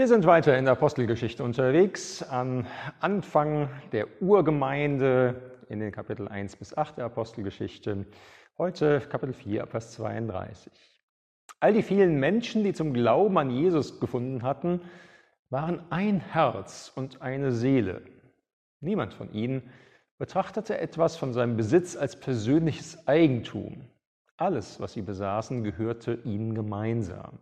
Wir sind weiter in der Apostelgeschichte unterwegs, am Anfang der Urgemeinde in den Kapitel 1 bis 8 der Apostelgeschichte. Heute Kapitel 4, Vers 32. All die vielen Menschen, die zum Glauben an Jesus gefunden hatten, waren ein Herz und eine Seele. Niemand von ihnen betrachtete etwas von seinem Besitz als persönliches Eigentum. Alles, was sie besaßen, gehörte ihnen gemeinsam.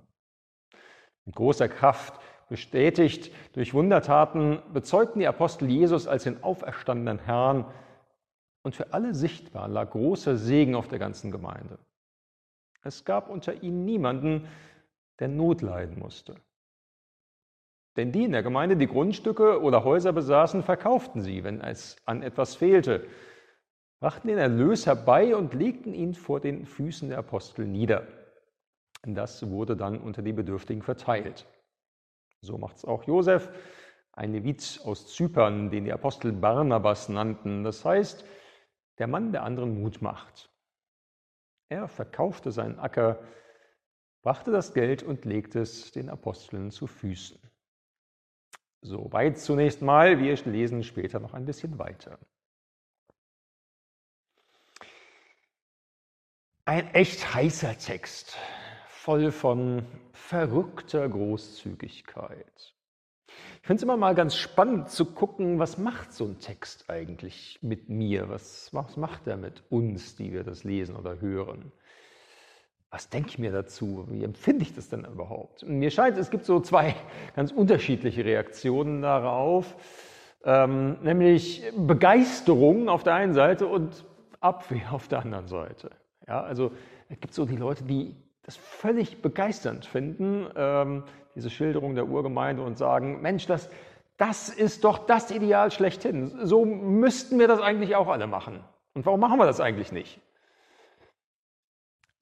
Mit großer Kraft bestätigt durch Wundertaten, bezeugten die Apostel Jesus als den auferstandenen Herrn und für alle sichtbar lag großer Segen auf der ganzen Gemeinde. Es gab unter ihnen niemanden, der Not leiden musste. Denn die in der Gemeinde, die Grundstücke oder Häuser besaßen, verkauften sie, wenn es an etwas fehlte, brachten den Erlös herbei und legten ihn vor den Füßen der Apostel nieder. Das wurde dann unter die Bedürftigen verteilt. So macht es auch Josef, ein Levit aus Zypern, den die Apostel Barnabas nannten. Das heißt, der Mann, der anderen Mut macht. Er verkaufte seinen Acker, brachte das Geld und legte es den Aposteln zu Füßen. Soweit zunächst mal. Wir lesen später noch ein bisschen weiter. Ein echt heißer Text voll von verrückter Großzügigkeit. Ich finde es immer mal ganz spannend zu gucken, was macht so ein Text eigentlich mit mir? Was, was macht er mit uns, die wir das lesen oder hören? Was denke ich mir dazu? Wie empfinde ich das denn überhaupt? Und mir scheint, es gibt so zwei ganz unterschiedliche Reaktionen darauf, ähm, nämlich Begeisterung auf der einen Seite und Abwehr auf der anderen Seite. Ja, also es gibt so die Leute, die das völlig begeisternd finden, ähm, diese Schilderung der Urgemeinde und sagen, Mensch, das, das ist doch das Ideal schlechthin. So müssten wir das eigentlich auch alle machen. Und warum machen wir das eigentlich nicht?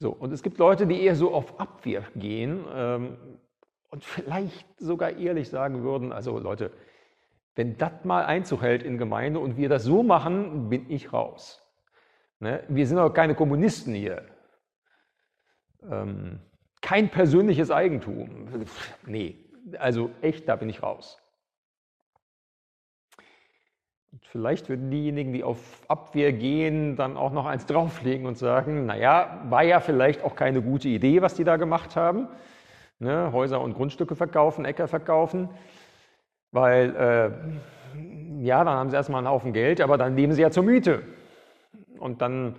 So, und es gibt Leute, die eher so auf Abwehr gehen ähm, und vielleicht sogar ehrlich sagen würden, also Leute, wenn das mal Einzug hält in Gemeinde und wir das so machen, bin ich raus. Ne? Wir sind doch keine Kommunisten hier. Ähm, kein persönliches Eigentum. Nee, also echt, da bin ich raus. Und vielleicht würden diejenigen, die auf Abwehr gehen, dann auch noch eins drauflegen und sagen, naja, war ja vielleicht auch keine gute Idee, was die da gemacht haben. Ne, Häuser und Grundstücke verkaufen, Äcker verkaufen, weil, äh, ja, dann haben sie erstmal einen Haufen Geld, aber dann leben sie ja zur Miete. Und dann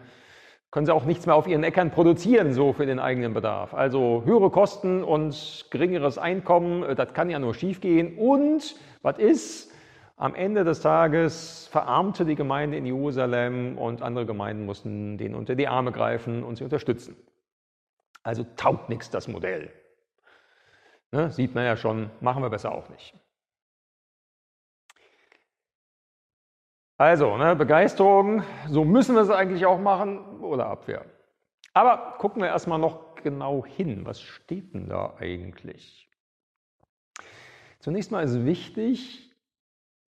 können sie auch nichts mehr auf ihren Äckern produzieren, so für den eigenen Bedarf. Also höhere Kosten und geringeres Einkommen, äh, das kann ja nur schiefgehen. Und was ist? Am Ende des Tages verarmte die Gemeinde in Jerusalem und andere Gemeinden mussten denen unter die Arme greifen und sie unterstützen. Also taugt nichts das Modell. Ne, sieht man ja schon, machen wir besser auch nicht. Also, ne, Begeisterung, so müssen wir es eigentlich auch machen oder Abwehr. Aber gucken wir erstmal noch genau hin. Was steht denn da eigentlich? Zunächst mal ist wichtig,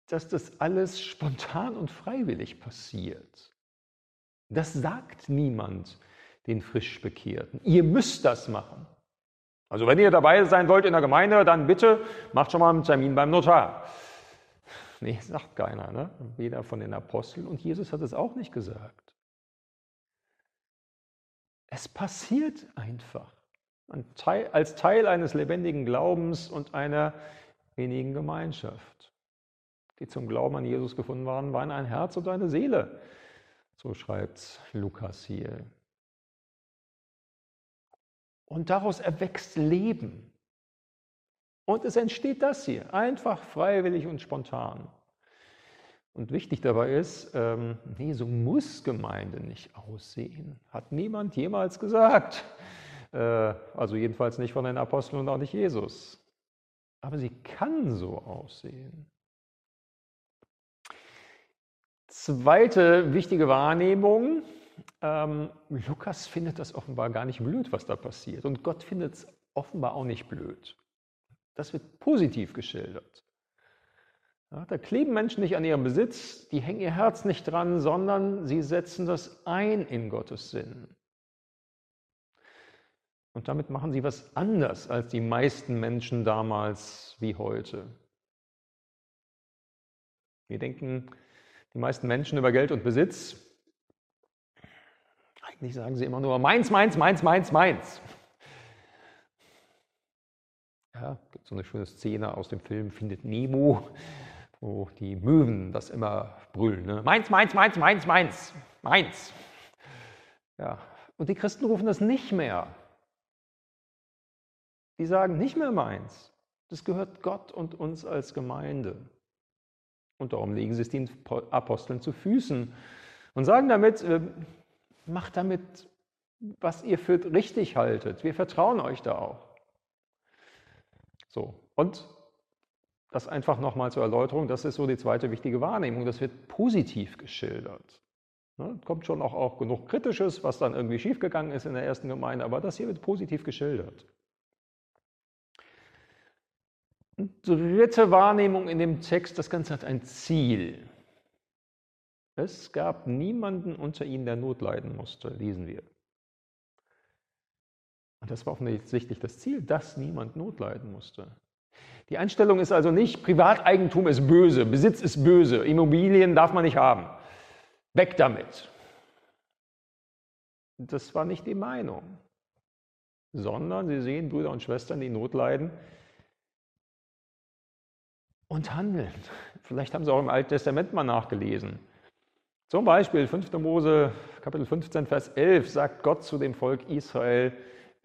dass das alles spontan und freiwillig passiert. Das sagt niemand den frisch Bekehrten. Ihr müsst das machen. Also wenn ihr dabei sein wollt in der Gemeinde, dann bitte macht schon mal einen Termin beim Notar. Nee, sagt keiner, ne? weder von den Aposteln und Jesus hat es auch nicht gesagt. Es passiert einfach als Teil eines lebendigen Glaubens und einer wenigen Gemeinschaft. Die zum Glauben an Jesus gefunden waren, waren ein Herz und eine Seele. So schreibt Lukas hier. Und daraus erwächst Leben. Und es entsteht das hier, einfach freiwillig und spontan. Und wichtig dabei ist, ähm, nee, so muss Gemeinde nicht aussehen. Hat niemand jemals gesagt. Äh, also jedenfalls nicht von den Aposteln und auch nicht Jesus. Aber sie kann so aussehen. Zweite wichtige Wahrnehmung. Ähm, Lukas findet das offenbar gar nicht blöd, was da passiert. Und Gott findet es offenbar auch nicht blöd. Das wird positiv geschildert. Ja, da kleben Menschen nicht an ihrem Besitz, die hängen ihr Herz nicht dran, sondern sie setzen das ein in Gottes Sinn. Und damit machen sie was anders als die meisten Menschen damals wie heute. Wir denken, die meisten Menschen über Geld und Besitz. Eigentlich sagen sie immer nur meins, meins, meins, meins, meins. Ja, gibt so eine schöne Szene aus dem Film Findet Nemo, wo die Möwen das immer brüllen. Ne? Meins, meins, meins, meins, meins, meins. Ja, und die Christen rufen das nicht mehr. Die sagen nicht mehr meins. Das gehört Gott und uns als Gemeinde. Und darum legen sie es den Aposteln zu Füßen und sagen damit, äh, macht damit, was ihr für richtig haltet. Wir vertrauen euch da auch. So, und das einfach nochmal zur Erläuterung, das ist so die zweite wichtige Wahrnehmung, das wird positiv geschildert. Ne, kommt schon auch, auch genug Kritisches, was dann irgendwie schiefgegangen ist in der ersten Gemeinde, aber das hier wird positiv geschildert. Dritte Wahrnehmung in dem Text, das Ganze hat ein Ziel. Es gab niemanden unter ihnen, der Not leiden musste, lesen wir. Und das war offensichtlich das Ziel, dass niemand Not leiden musste. Die Einstellung ist also nicht, Privateigentum ist böse, Besitz ist böse, Immobilien darf man nicht haben. Weg damit. Das war nicht die Meinung, sondern sie sehen Brüder und Schwestern, die Not leiden und handeln. Vielleicht haben Sie auch im Alten Testament mal nachgelesen. Zum Beispiel 5. Mose Kapitel 15, Vers 11 sagt Gott zu dem Volk Israel,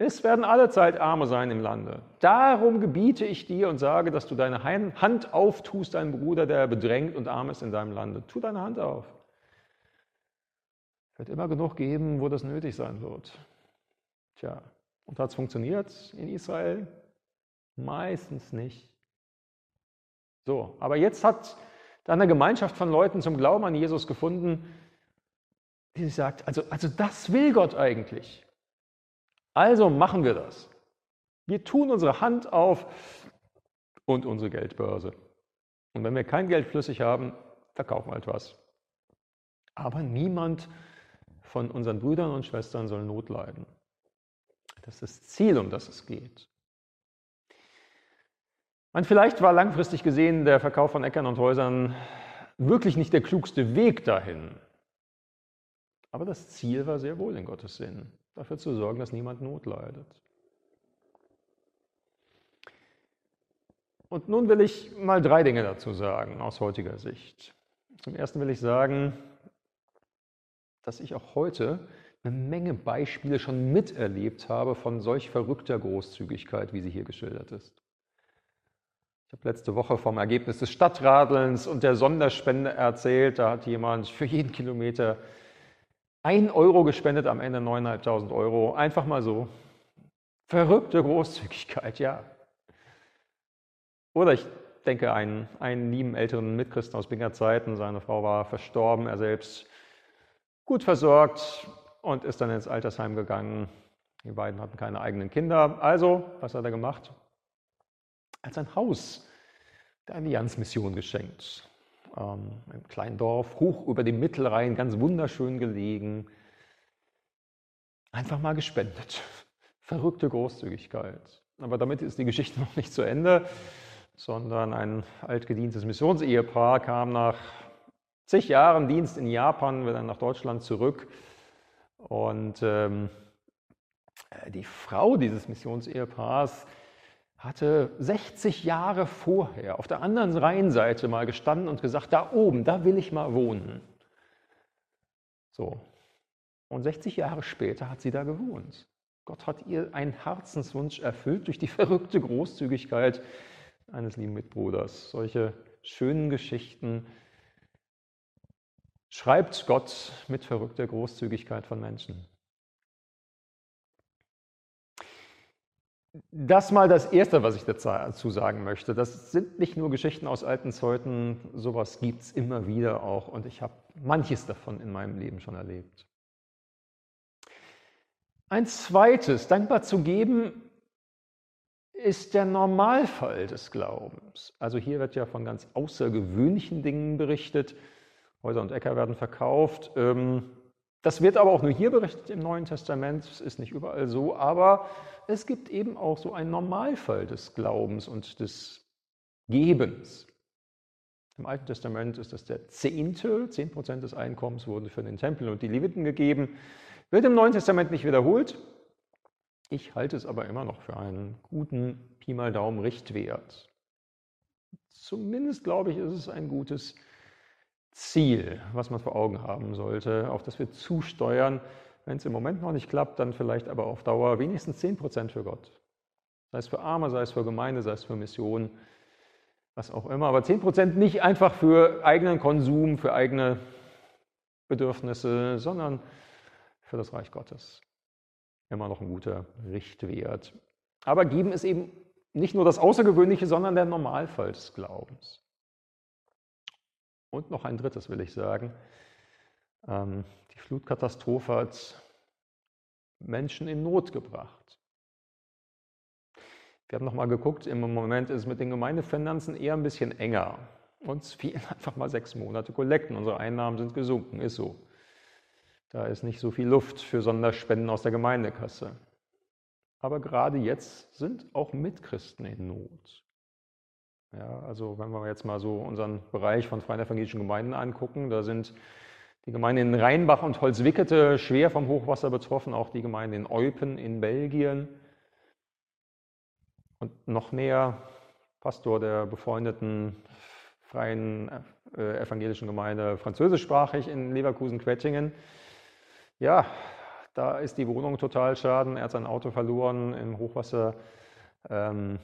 es werden alle Zeit Arme sein im Lande. Darum gebiete ich dir und sage, dass du deine Hand auftust, deinem Bruder, der bedrängt und arm ist in deinem Lande. Tu deine Hand auf. Es wird immer genug geben, wo das nötig sein wird. Tja, und hat es funktioniert in Israel? Meistens nicht. So, aber jetzt hat dann eine Gemeinschaft von Leuten zum Glauben an Jesus gefunden, die sich sagt, also, also das will Gott eigentlich. Also machen wir das. Wir tun unsere Hand auf und unsere Geldbörse. Und wenn wir kein Geld flüssig haben, verkaufen wir etwas. Aber niemand von unseren Brüdern und Schwestern soll Not leiden. Das ist das Ziel, um das es geht. Und vielleicht war langfristig gesehen der Verkauf von Äckern und Häusern wirklich nicht der klugste Weg dahin. Aber das Ziel war sehr wohl in Gottes Sinn dafür zu sorgen, dass niemand Not leidet. Und nun will ich mal drei Dinge dazu sagen aus heutiger Sicht. Zum Ersten will ich sagen, dass ich auch heute eine Menge Beispiele schon miterlebt habe von solch verrückter Großzügigkeit, wie sie hier geschildert ist. Ich habe letzte Woche vom Ergebnis des Stadtradelns und der Sonderspende erzählt. Da hat jemand für jeden Kilometer ein Euro gespendet, am Ende 9.500 Euro. Einfach mal so. Verrückte Großzügigkeit, ja. Oder ich denke, einen, einen lieben älteren Mitchristen aus Binger Zeiten, seine Frau war verstorben, er selbst gut versorgt und ist dann ins Altersheim gegangen. Die beiden hatten keine eigenen Kinder. Also, was hat er gemacht? Er hat sein Haus der Allianzmission geschenkt ähm, einem kleinen Dorf, hoch über dem Mittelrhein, ganz wunderschön gelegen. Einfach mal gespendet. Verrückte Großzügigkeit. Aber damit ist die Geschichte noch nicht zu Ende, sondern ein altgedientes Missionsehepaar kam nach zig Jahren Dienst in Japan wieder nach Deutschland zurück. Und ähm, die Frau dieses Missionsehepaars hatte 60 Jahre vorher auf der anderen Rheinseite mal gestanden und gesagt, da oben, da will ich mal wohnen. So. Und 60 Jahre später hat sie da gewohnt. Gott hat ihr einen Herzenswunsch erfüllt durch die verrückte Großzügigkeit eines lieben Mitbruders. Solche schönen Geschichten schreibt Gott mit verrückter Großzügigkeit von Menschen. Das mal das Erste, was ich dazu sagen möchte. Das sind nicht nur Geschichten aus alten Zeiten, sowas gibt es immer wieder auch und ich habe manches davon in meinem Leben schon erlebt. Ein zweites, dankbar zu geben, ist der Normalfall des Glaubens. Also hier wird ja von ganz außergewöhnlichen Dingen berichtet. Häuser und Äcker werden verkauft. Ähm, Das wird aber auch nur hier berichtet im Neuen Testament, es ist nicht überall so, aber es gibt eben auch so einen Normalfall des Glaubens und des Gebens. Im Alten Testament ist das der Zehnte, zehn Prozent des Einkommens wurden für den Tempel und die Leviten gegeben. Wird im Neuen Testament nicht wiederholt. Ich halte es aber immer noch für einen guten Pi mal Daumen Richtwert. Zumindest glaube ich, ist es ein gutes Ziel, was man vor Augen haben sollte, auf das wir zusteuern. Wenn es im Moment noch nicht klappt, dann vielleicht aber auf Dauer wenigstens 10 Prozent für Gott. Sei es für Arme, sei es für Gemeinde, sei es für Mission, was auch immer. Aber 10 Prozent nicht einfach für eigenen Konsum, für eigene Bedürfnisse, sondern für das Reich Gottes. Immer noch ein guter Richtwert. Aber geben ist eben nicht nur das Außergewöhnliche, sondern der Normalfall des Glaubens. Und noch ein drittes will ich sagen. Ähm, die Flutkatastrophe hat Menschen in Not gebracht. Wir haben nochmal geguckt, im Moment ist es mit den Gemeindefinanzen eher ein bisschen enger. Uns fehlen einfach mal sechs Monate Kollekten. Unsere Einnahmen sind gesunken, ist so. Da ist nicht so viel Luft für Sonderspenden aus der Gemeindekasse. Aber gerade jetzt sind auch Mitchristen in Not. Ja, also wenn wir jetzt mal so unseren Bereich von freien evangelischen Gemeinden angucken, da sind die Gemeinden in Rheinbach und Holzwickete schwer vom Hochwasser betroffen, auch die Gemeinde in Eupen in Belgien. Und noch mehr Pastor der befreundeten freien äh, evangelischen Gemeinde französischsprachig in Leverkusen-Quettingen. Ja, da ist die Wohnung total schaden, er hat sein Auto verloren im Hochwasser. Ähm,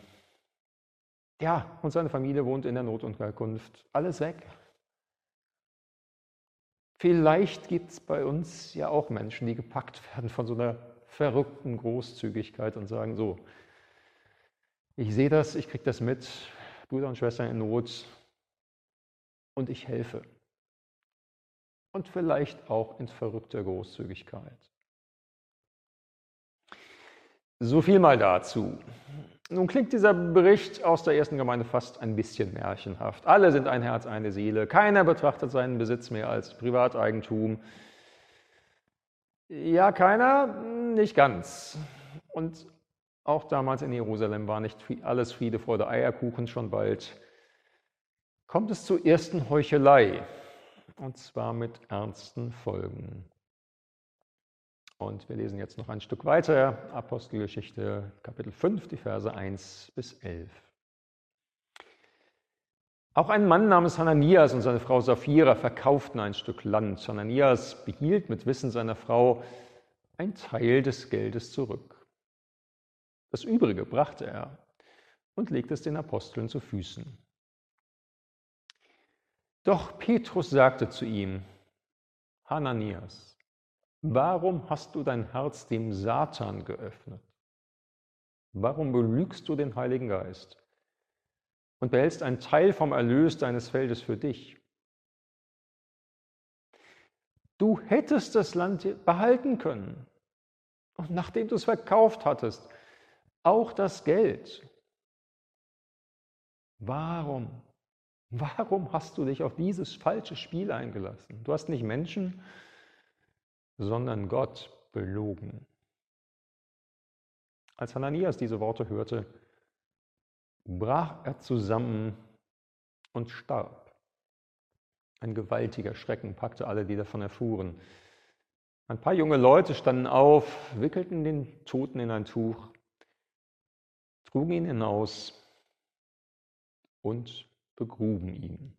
ja, und seine Familie wohnt in der Notunterkunft. Alles weg. Vielleicht gibt es bei uns ja auch Menschen, die gepackt werden von so einer verrückten Großzügigkeit und sagen, so, ich sehe das, ich kriege das mit, Brüder und Schwestern in Not und ich helfe. Und vielleicht auch in verrückter Großzügigkeit. So viel mal dazu. Nun klingt dieser Bericht aus der ersten Gemeinde fast ein bisschen märchenhaft. Alle sind ein Herz, eine Seele. Keiner betrachtet seinen Besitz mehr als Privateigentum. Ja, keiner, nicht ganz. Und auch damals in Jerusalem war nicht alles Friede, Freude, Eierkuchen. Schon bald kommt es zur ersten Heuchelei. Und zwar mit ernsten Folgen. Und wir lesen jetzt noch ein Stück weiter, Apostelgeschichte Kapitel 5, die Verse 1 bis 11. Auch ein Mann namens Hananias und seine Frau Sapphira verkauften ein Stück Land. Hananias behielt mit Wissen seiner Frau ein Teil des Geldes zurück. Das Übrige brachte er und legte es den Aposteln zu Füßen. Doch Petrus sagte zu ihm, Hananias, Warum hast du dein Herz dem Satan geöffnet? Warum belügst du den Heiligen Geist und behältst einen Teil vom Erlös deines Feldes für dich? Du hättest das Land behalten können und nachdem du es verkauft hattest, auch das Geld. Warum? Warum hast du dich auf dieses falsche Spiel eingelassen? Du hast nicht Menschen sondern Gott belogen. Als Hananias diese Worte hörte, brach er zusammen und starb. Ein gewaltiger Schrecken packte alle, die davon erfuhren. Ein paar junge Leute standen auf, wickelten den Toten in ein Tuch, trugen ihn hinaus und begruben ihn.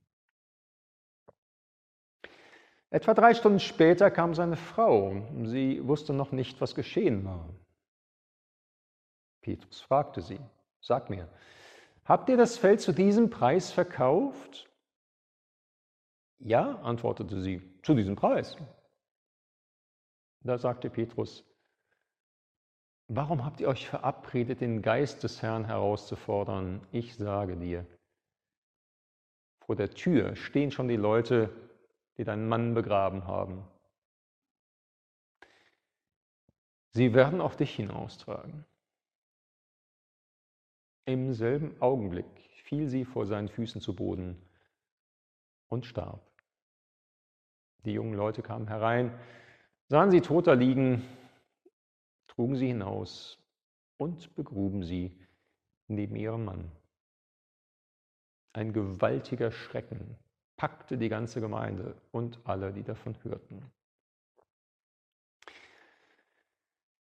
Etwa drei Stunden später kam seine Frau. Sie wusste noch nicht, was geschehen war. Petrus fragte sie, sag mir, habt ihr das Feld zu diesem Preis verkauft? Ja, antwortete sie, zu diesem Preis. Da sagte Petrus, warum habt ihr euch verabredet, den Geist des Herrn herauszufordern? Ich sage dir, vor der Tür stehen schon die Leute, die deinen Mann begraben haben. Sie werden auf dich hinaustragen. Im selben Augenblick fiel sie vor seinen Füßen zu Boden und starb. Die jungen Leute kamen herein, Sahen sie Toter liegen, trugen sie hinaus und begruben sie neben ihrem Mann. Ein gewaltiger Schrecken packte die ganze Gemeinde und alle, die davon hörten.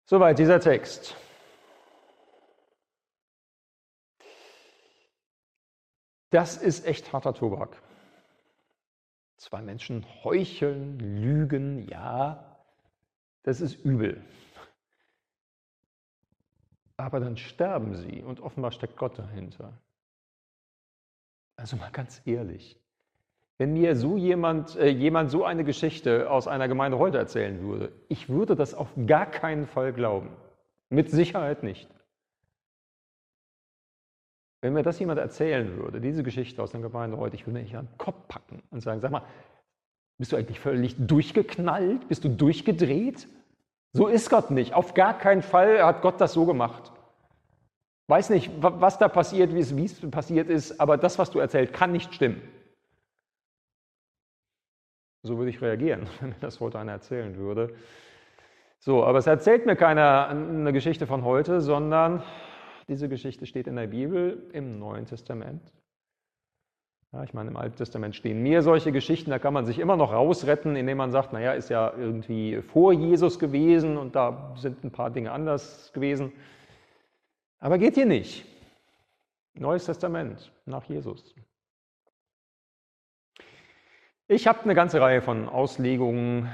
Soweit dieser Text. Das ist echt harter Tobak. Zwei Menschen heucheln, lügen, ja, das ist übel. Aber dann sterben sie und offenbar steckt Gott dahinter. Also mal ganz ehrlich, wenn mir so jemand, äh, jemand so eine Geschichte aus einer Gemeinde heute erzählen würde, ich würde das auf gar keinen Fall glauben. Mit Sicherheit nicht. Wenn mir das jemand erzählen würde, diese Geschichte aus einer Gemeinde heute, ich würde mich an den Kopf packen und sagen, sag mal, bist du eigentlich völlig durchgeknallt? Bist du durchgedreht? So ist Gott nicht. Auf gar keinen Fall hat Gott das so gemacht. Weiß nicht, was da passiert, wie es passiert ist, aber das, was du erzählst, kann nicht stimmen. So würde ich reagieren, wenn mir das heute einer erzählen würde. So, aber es erzählt mir keiner eine Geschichte von heute, sondern diese Geschichte steht in der Bibel im Neuen Testament. Ja, ich meine, im Alten Testament stehen mehr solche Geschichten, da kann man sich immer noch rausretten, indem man sagt, naja, ist ja irgendwie vor Jesus gewesen und da sind ein paar Dinge anders gewesen. Aber geht hier nicht. Neues Testament nach Jesus. Ich habe eine ganze Reihe von Auslegungen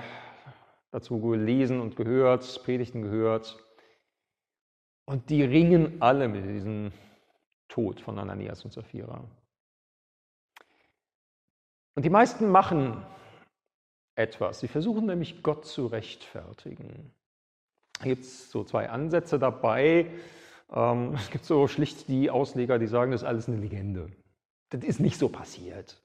dazu gelesen und gehört, Predigten gehört. Und die ringen alle mit diesem Tod von Ananias und Sapphira. Und die meisten machen etwas. Sie versuchen nämlich Gott zu rechtfertigen. Da gibt es so zwei Ansätze dabei. Ähm, es gibt so schlicht die Ausleger, die sagen, das ist alles eine Legende. Das ist nicht so passiert.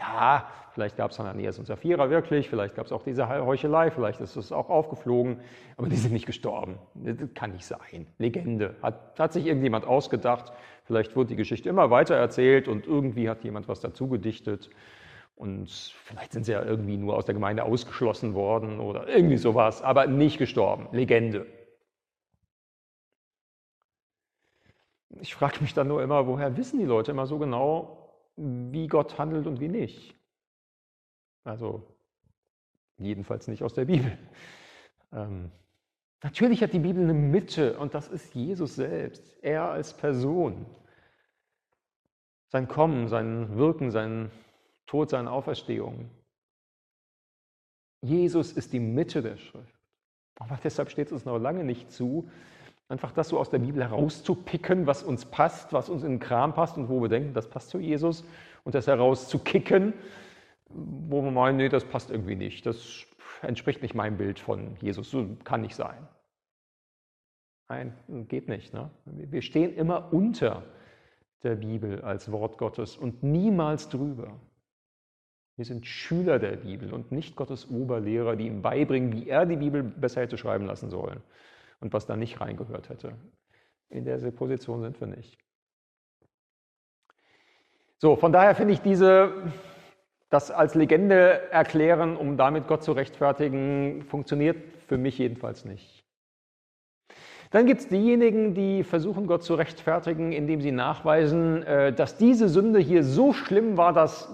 Ja, vielleicht gab es Ananias und Sapphira wirklich, vielleicht gab es auch diese Heuchelei, vielleicht ist es auch aufgeflogen, aber die sind nicht gestorben. Das kann nicht sein. Legende. Hat, hat sich irgendjemand ausgedacht, vielleicht wurde die Geschichte immer weiter erzählt und irgendwie hat jemand was dazu gedichtet. Und vielleicht sind sie ja irgendwie nur aus der Gemeinde ausgeschlossen worden oder irgendwie sowas, aber nicht gestorben. Legende. Ich frage mich dann nur immer, woher wissen die Leute immer so genau, wie Gott handelt und wie nicht. Also jedenfalls nicht aus der Bibel. Ähm, natürlich hat die Bibel eine Mitte und das ist Jesus selbst, er als Person. Sein Kommen, sein Wirken, sein Tod, seine Auferstehung. Jesus ist die Mitte der Schrift. Aber deshalb steht es uns noch lange nicht zu, Einfach das so aus der Bibel herauszupicken, was uns passt, was uns in den Kram passt und wo wir denken, das passt zu Jesus und das herauszukicken, wo wir meinen, nee, das passt irgendwie nicht. Das entspricht nicht meinem Bild von Jesus. So kann nicht sein. Nein, geht nicht. Ne? Wir stehen immer unter der Bibel als Wort Gottes und niemals drüber. Wir sind Schüler der Bibel und nicht Gottes Oberlehrer, die ihm beibringen, wie er die Bibel besser hätte schreiben lassen sollen und was da nicht reingehört hätte. In der Position sind wir nicht. So, von daher finde ich diese, das als Legende erklären, um damit Gott zu rechtfertigen, funktioniert für mich jedenfalls nicht. Dann gibt es diejenigen, die versuchen, Gott zu rechtfertigen, indem sie nachweisen, äh, dass diese Sünde hier so schlimm war, dass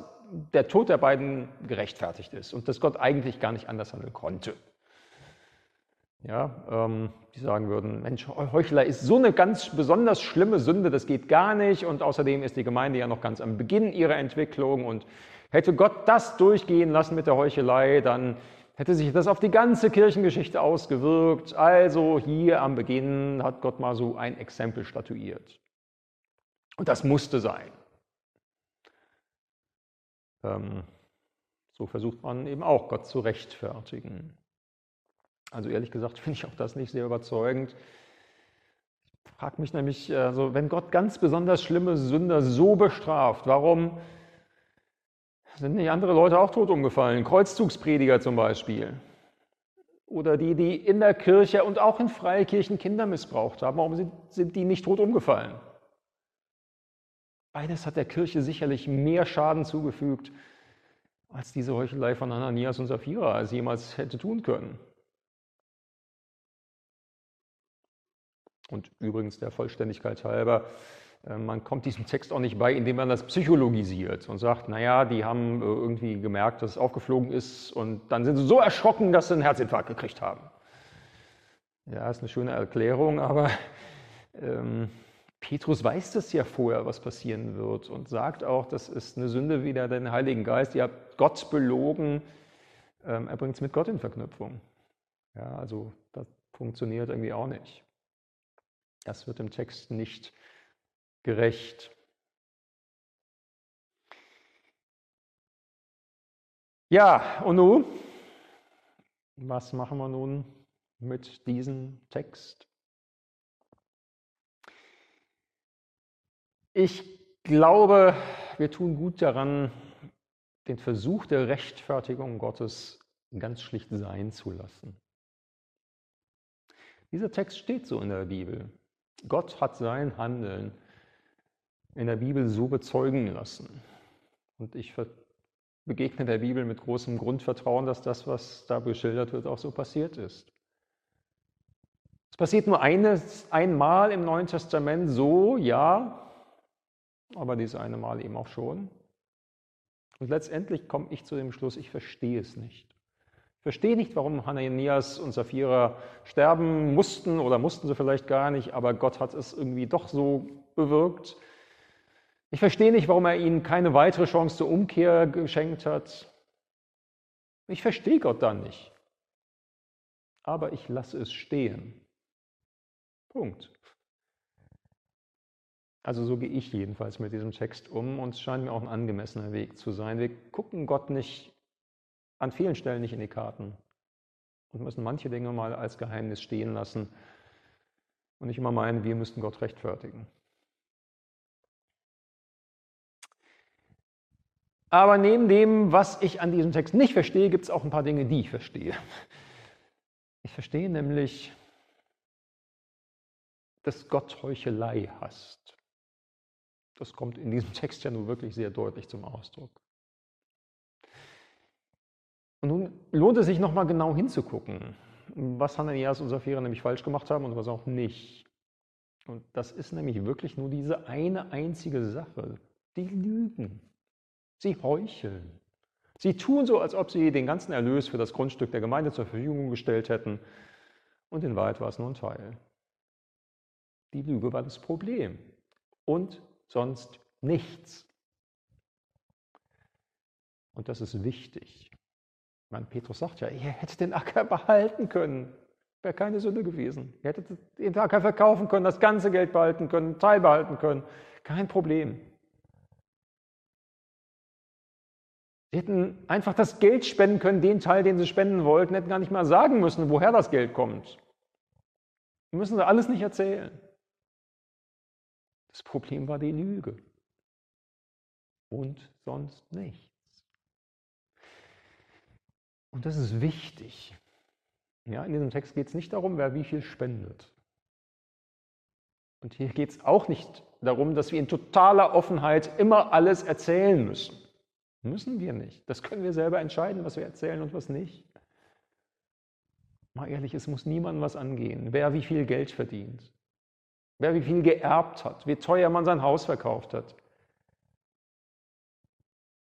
der Tod der beiden gerechtfertigt ist und dass Gott eigentlich gar nicht anders handeln konnte. Ja, ähm, die sagen würden, Mensch, Heuchler ist so eine ganz besonders schlimme Sünde, das geht gar nicht. Und außerdem ist die Gemeinde ja noch ganz am Beginn ihrer Entwicklung. Und hätte Gott das durchgehen lassen mit der Heuchelei, dann hätte sich das auf die ganze Kirchengeschichte ausgewirkt. Also hier am Beginn hat Gott mal so ein Exempel statuiert. Und das musste sein. Ähm, so versucht man eben auch Gott zu rechtfertigen. Also ehrlich gesagt finde ich auch das nicht sehr überzeugend. Ich frage mich nämlich, also wenn Gott ganz besonders schlimme Sünder so bestraft, warum sind nicht andere Leute auch tot umgefallen? Kreuzzugsprediger zum Beispiel. Oder die, die in der Kirche und auch in Freikirchen Kinder missbraucht haben, warum sind, die nicht tot umgefallen? Beides hat der Kirche sicherlich mehr Schaden zugefügt, als diese Heuchelei von Ananias und Sapphira es jemals hätte tun können. Und übrigens der Vollständigkeit halber, äh, man kommt diesem Text auch nicht bei, indem man das psychologisiert und sagt, naja, die haben äh, irgendwie gemerkt, dass es aufgeflogen ist und dann sind sie so erschrocken, dass sie einen Herzinfarkt gekriegt haben. Ja, ist eine schöne Erklärung, aber ähm, Petrus weiß das ja vorher, was passieren wird und sagt auch, das ist eine Sünde wider den Heiligen Geist. Ihr habt Gott belogen. Ähm, er bringt es mit Gott in Verknüpfung. Ja, also das funktioniert irgendwie auch nicht. Das wird im Text nicht gerecht. Ja, und nun? Was machen wir nun mit diesem Text? Ich glaube, wir tun gut daran, den Versuch der Rechtfertigung Gottes ganz schlicht sein zu lassen. Dieser Text steht so in der Bibel. Gott hat sein Handeln in der Bibel so bezeugen lassen. Und ich begegne der Bibel mit großem Grundvertrauen, dass das, was da beschildert wird, auch so passiert ist. Es passiert nur eines, einmal im Neuen Testament so, ja, aber dieses eine Mal eben auch schon. Und letztendlich komme ich zu dem Schluss, ich verstehe es nicht. Verstehe nicht, warum Hananias und Sapphira sterben mussten oder mussten sie vielleicht gar nicht, aber Gott hat es irgendwie doch so bewirkt. Ich verstehe nicht, warum er ihnen keine weitere Chance zur Umkehr geschenkt hat. Ich verstehe Gott dann nicht. Aber ich lasse es stehen. Punkt. Also so gehe ich jedenfalls mit diesem Text um und es scheint mir auch ein angemessener Weg zu sein. Wir gucken Gott nicht an vielen Stellen nicht in die Karten und müssen manche Dinge mal als Geheimnis stehen lassen und nicht immer meinen, wir müssten Gott rechtfertigen. Aber neben dem, was ich an diesem Text nicht verstehe, gibt es auch ein paar Dinge, die ich verstehe. Ich verstehe nämlich, dass Gott Heuchelei hasst. Das kommt in diesem Text ja nun wirklich sehr deutlich zum Ausdruck. Und nun lohnt es sich nochmal genau hinzugucken, was Hananias und Sapphira nämlich falsch gemacht haben und was auch nicht. Und das ist nämlich wirklich nur diese eine einzige Sache. Die lügen. Sie heucheln. Sie tun so, als ob sie den ganzen Erlös für das Grundstück der Gemeinde zur Verfügung gestellt hätten. Und in Wahrheit war es nur ein Teil. Die Lüge war das Problem. Und sonst nichts. Und das ist wichtig. Mein Petrus sagt ja, ihr hättet den Acker behalten können. Wäre keine Sünde gewesen. Ihr hättet den Acker verkaufen können, das ganze Geld behalten können, Teil behalten können. Kein Problem. Sie hätten einfach das Geld spenden können, den Teil, den sie spenden wollten, hätten gar nicht mal sagen müssen, woher das Geld kommt. Wir müssen sie alles nicht erzählen. Das Problem war die Lüge. Und sonst nichts. Und das ist wichtig. Ja, in diesem Text geht es nicht darum, wer wie viel spendet. Und hier geht es auch nicht darum, dass wir in totaler Offenheit immer alles erzählen müssen. Müssen wir nicht. Das können wir selber entscheiden, was wir erzählen und was nicht. Mal ehrlich, es muss niemandem was angehen, wer wie viel Geld verdient. Wer wie viel geerbt hat, wie teuer man sein Haus verkauft hat.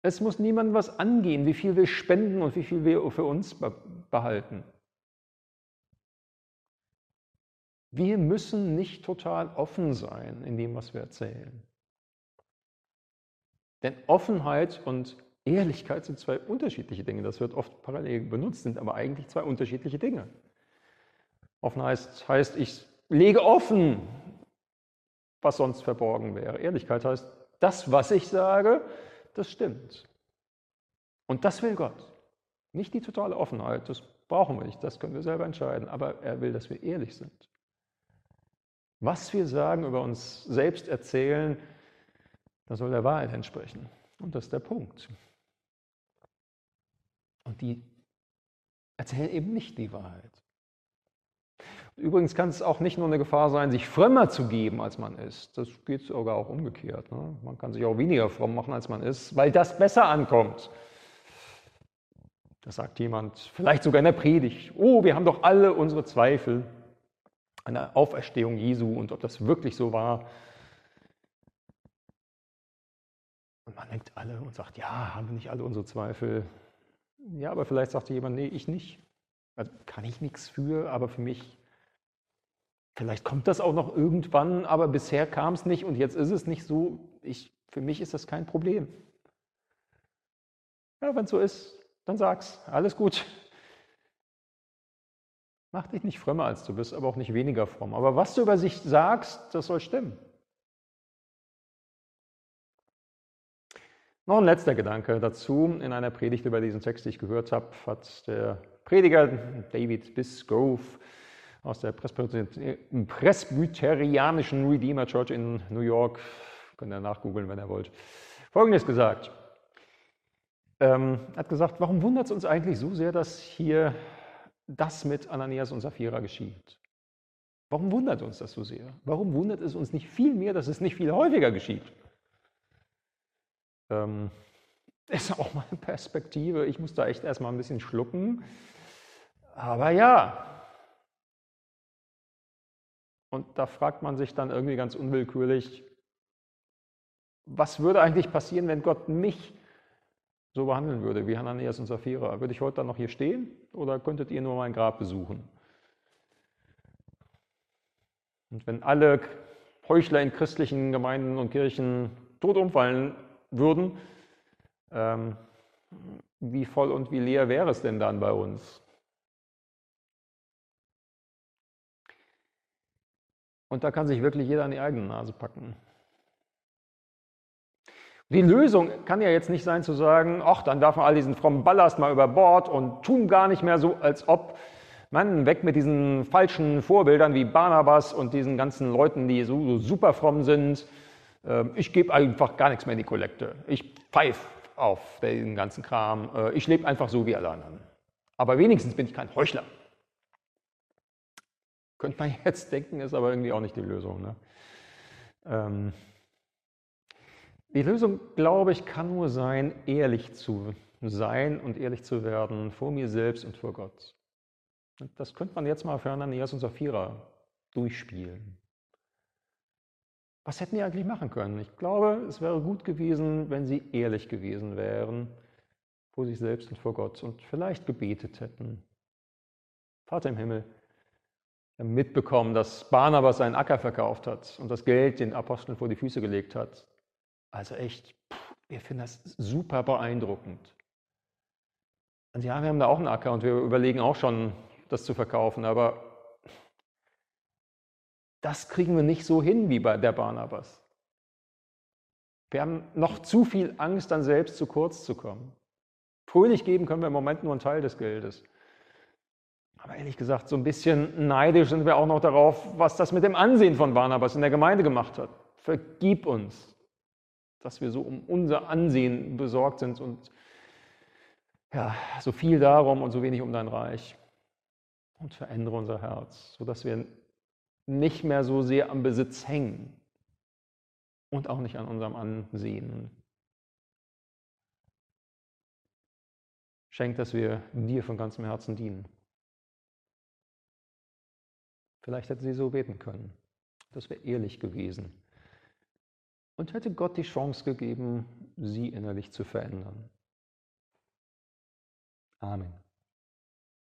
Es muss niemandem was angehen, wie viel wir spenden und wie viel wir für uns behalten. Wir müssen nicht total offen sein in dem, was wir erzählen. Denn Offenheit und Ehrlichkeit sind zwei unterschiedliche Dinge. Das wird oft parallel benutzt, sind aber eigentlich zwei unterschiedliche Dinge. Offenheit heißt, ich lege offen, was sonst verborgen wäre. Ehrlichkeit heißt, das, was ich sage, das stimmt. Und das will Gott. Nicht die totale Offenheit, das brauchen wir nicht, das können wir selber entscheiden, aber er will, dass wir ehrlich sind. Was wir sagen, über uns selbst erzählen, das soll der Wahrheit entsprechen. Und das ist der Punkt. Und die erzählen eben nicht die Wahrheit. Übrigens kann es auch nicht nur eine Gefahr sein, sich frömmer zu geben, als man ist. Das geht sogar auch umgekehrt. Ne? Man kann sich auch weniger fromm machen, als man ist, weil das besser ankommt. Das sagt jemand, vielleicht sogar in der Predigt. Oh, wir haben doch alle unsere Zweifel. einer Auferstehung Jesu und ob das wirklich so war. Und man denkt alle und sagt, ja, haben wir nicht alle unsere Zweifel? Ja, aber vielleicht sagt jemand, nee, ich nicht. Also kann ich nichts für, aber für mich, vielleicht kommt das auch noch irgendwann, aber bisher kam es nicht und jetzt ist es nicht so. Ich, für mich ist das kein Problem. Ja, wenn es so ist, dann sag's. Alles gut. Mach dich nicht frömmer, als du bist, aber auch nicht weniger fromm. Aber was du über sich sagst, das soll stimmen. Noch ein letzter Gedanke dazu. In einer Predigt über diesen Text, die ich gehört habe, hat der Prediger David Bisgrove aus der Presbyterianischen Redeemer Church in New York, könnt ihr nachgoogeln, wenn ihr wollt, Folgendes gesagt. Ähm, hat gesagt, warum wundert es uns eigentlich so sehr, dass hier das mit Ananias und Sapphira geschieht? Warum wundert uns das so sehr? Warum wundert es uns nicht viel mehr, dass es nicht viel häufiger geschieht? Ähm, ist auch mal eine Perspektive. Ich muss da echt erstmal ein bisschen schlucken. Aber ja. Und da fragt man sich dann irgendwie ganz unwillkürlich, was würde eigentlich passieren, wenn Gott mich so behandeln würde wie Hananias und Sapphira? Würde ich heute dann noch hier stehen oder könntet ihr nur mein Grab besuchen? Und wenn alle Heuchler in christlichen Gemeinden und Kirchen tot umfallen würden, ähm, wie voll und wie leer wäre es denn dann bei uns? Und da kann sich wirklich jeder an die eigene Nase packen. Die Lösung kann ja jetzt nicht sein zu sagen, ach, dann darf man all diesen frommen Ballast mal über Bord und tun gar nicht mehr so, als ob man weg mit diesen falschen Vorbildern wie Barnabas und diesen ganzen Leuten, die so, so super fromm sind. Ähm, ich gebe einfach gar nichts mehr in die Kollekte. Ich pfeife auf den ganzen Kram. Äh, ich lebe einfach so wie alle anderen. Aber wenigstens bin ich kein Heuchler. Könnte man jetzt denken, ist aber irgendwie auch nicht die Lösung. Ne? Ähm, die Lösung, glaube ich, kann nur sein, ehrlich zu sein und ehrlich zu werden vor mir selbst und vor Gott. Das könnte man jetzt mal für Ananias und Sapphira durchspielen. Was hätten die eigentlich machen können? Ich glaube, es wäre gut gewesen, wenn sie ehrlich gewesen wären vor sich selbst und vor Gott und vielleicht gebetet hätten. Vater im Himmel, mitbekommen, dass Barnabas seinen Acker verkauft hat und das Geld den Aposteln vor die Füße gelegt hat. Also echt, wir finden das super beeindruckend. Und ja, wir haben da auch einen Acker und wir überlegen auch schon, das zu verkaufen, aber das kriegen wir nicht so hin wie bei der Barnabas. Wir haben noch zu viel Angst, dann selbst zu kurz zu kommen. Fröhlich geben können wir im Moment nur einen Teil des Geldes. Aber ehrlich gesagt, so ein bisschen neidisch sind wir auch noch darauf, was das mit dem Ansehen von Barnabas in der Gemeinde gemacht hat. Vergib uns dass wir so um unser Ansehen besorgt sind und ja, so viel darum und so wenig um dein Reich. Und verändere unser Herz, sodass wir nicht mehr so sehr am Besitz hängen und auch nicht an unserem Ansehen. Schenk, dass wir dir von ganzem Herzen dienen. Vielleicht hätte sie so beten können. Das wäre ehrlich gewesen und hätte Gott die Chance gegeben, sie innerlich zu verändern. Amen.